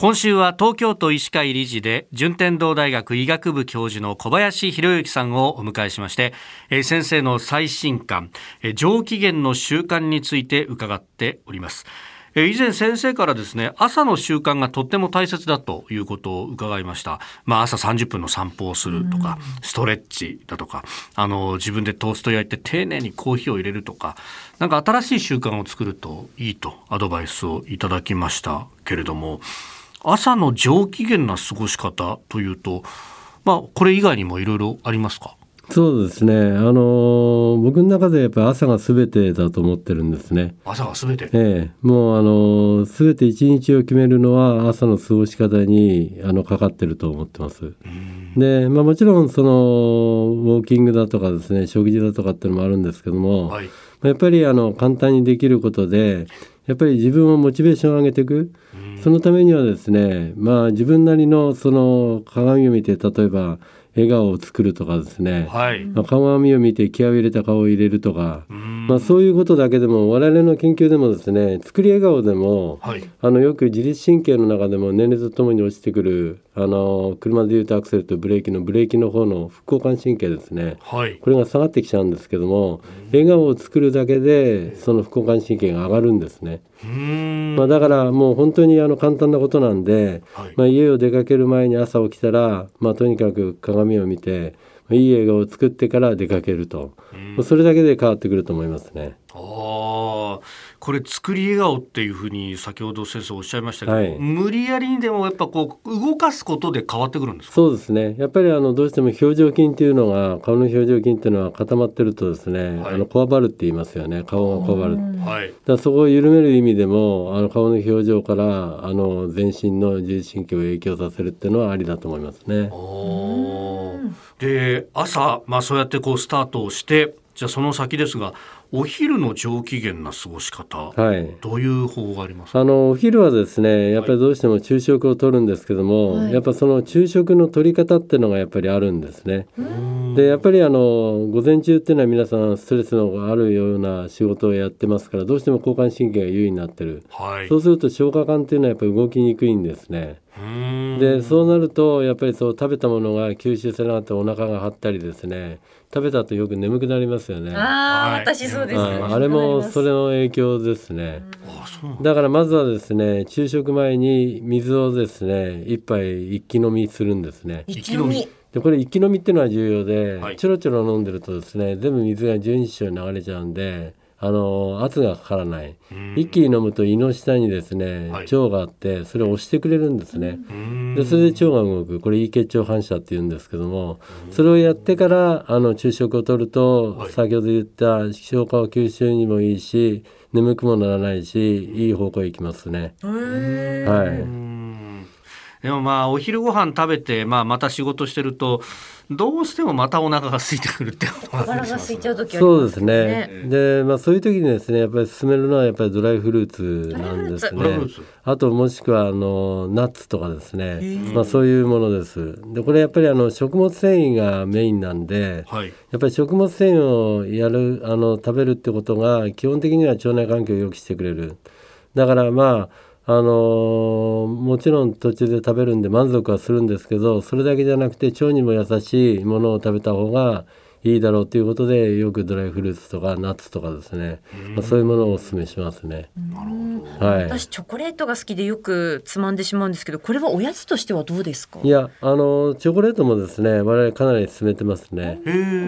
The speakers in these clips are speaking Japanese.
今週は東京都医師会理事で順天堂大学医学部教授の小林博之さんをお迎えしまして、え先生の最新刊、え上機嫌の習慣について伺っております。以前先生からですね朝の習慣がとっても大切だということを伺いました、まあ、朝30分の散歩をするとか、ストレッチだとかあの自分でトースト焼いて丁寧にコーヒーを入れるとかなんか新しい習慣を作るといいとアドバイスをいただきましたけれども朝の上機嫌な過ごし方というと、まあ、これ以外にもいろいろありますか？そうですね。あの僕の中でやっぱり朝がすべてだと思ってるんですね。朝がすべて？ええ、もうあのすべて一日を決めるのは朝の過ごし方にあのかかってると思ってます。で、まあもちろんそのウォーキングだとかですね、食事だとかっていうのもあるんですけども、はい、やっぱりあの簡単にできることで、やっぱり自分をモチベーションを上げていく。そのためにはですね、まあ自分なりのその鏡を見て例えば。笑顔を作るとかですね、はい、まあ、鏡を見て気合を入れた顔を入れるとか、まあ、そういうことだけでも我々の研究でもですね作り笑顔でも、はい、あのよく自律神経の中でも年齢とともに落ちてくるあの車でいうとアクセルとブレーキのブレーキの方の副交感神経ですね、はい、これが下がってきちゃうんですけども笑顔を作るだけでその副交感神経が上がるんですね。まあ、だからもう本当にあの簡単なことなんで、はい、まあ、家を出かける前に朝起きたら、まあ、とにかく鏡を見ていい映画を作ってから出かけると、それだけで変わってくると思いますね。あこれ作り笑顔っていうふうに先ほど先生おっしゃいましたけど、はい、無理やりにでもやっぱこう動かすことで変わってくるんですそうですね。やっぱりあのどうしても表情筋っていうのが顔の表情筋っていうのは固まってるとですね、はい、あのこわばるって言いますよね。顔がこわばる、はい、だそこを緩める意味でもあの顔の表情からあの全身の自律神経を影響させるっていうのはありだと思いますね。で朝、まあ、そうやってこうスタートをしてじゃあその先ですがお昼の上機嫌な過ごし方、はい、どういう方法がありますあのお昼はですねやっぱりどうしても昼食をとるんですけども、はい、やっぱその昼食の取り方っていうのがやっぱりあるんですね。でやっぱりあの午前中っていうのは皆さんストレスのあるような仕事をやってますからどうしても交感神経が優位になってる、はい、そうすると消化管っていうのはやっぱり動きにくいんですね。でそうなるとやっぱりそう食べたものが吸収されなかったお腹が張ったりですね。食べた後よく眠くなりますよね。ああ、私そあれもそれの影響ですね。だ。からまずはですね、昼食前に水をですね、一杯一気飲みするんですね。一気飲み。でこれ一気飲みっていうのは重要で、はい、ちょろちょろ飲んでるとですね全部水が十二指腸に流れちゃうんであの圧がかからない、一気に飲むと胃の下にですね、腸があってそれを押してくれるんですね、でそれで腸が動くこれ胃結腸反射っていうんですけども、それをやってからあの昼食をとると、はい、先ほど言った消化吸収にもいいし眠くもならないしいい方向へ行きますね。はいでもまあお昼ご飯食べて、まあ、また仕事してるとどうしてもまたお腹が空いてくるってことがが空いちゃう時ありますね。そうですね。で、まあそういう時にですね、やっぱり勧めるのはやっぱりドライフルーツなんですね。あともしくはあのナッツとかですね、まあそういうものです。で、これやっぱりあの食物繊維がメインなんで、はい、やっぱり食物繊維をやるあの食べるってことが基本的には腸内環境を良くしてくれる。だからまああのもちろん途中で食べるんで満足はするんですけどそれだけじゃなくて腸にも優しいものを食べた方がいいだろうということでよくドライフルーツとかナッツとかですね、まあ、そういうものをお勧めしますね。はい、私チョコレートが好きでよくつまんでしまうんですけどこれはおやつとしてはどうですか？いやあのチョコレートもですね我々かなり勧めてますね。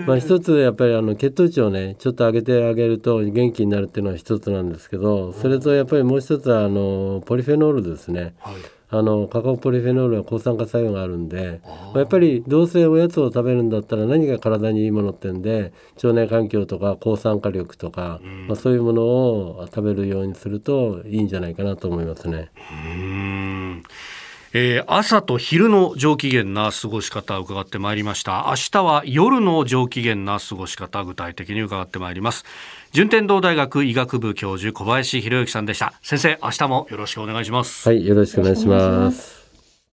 まあ、一つやっぱりあの血糖値をねちょっと上げてあげると元気になるっていうのは一つなんですけどそれとやっぱりもう一つはあのポリフェノールですね。はいあのカカオポリフェノールは抗酸化作用があるんで、まあ、やっぱりどうせおやつを食べるんだったら何が体にいいものってんで腸内環境とか抗酸化力とか、うん、まあ、そういうものを食べるようにするといいんじゃないかなと思いますね。うんえー、朝と昼の上機嫌な過ごし方を伺ってまいりました。明日は夜の上機嫌な過ごし方具体的に伺ってまいります。順天堂大学医学部教授小林博之さんでした。先生明日もよろしくお願いします。はいよろしくお願いします。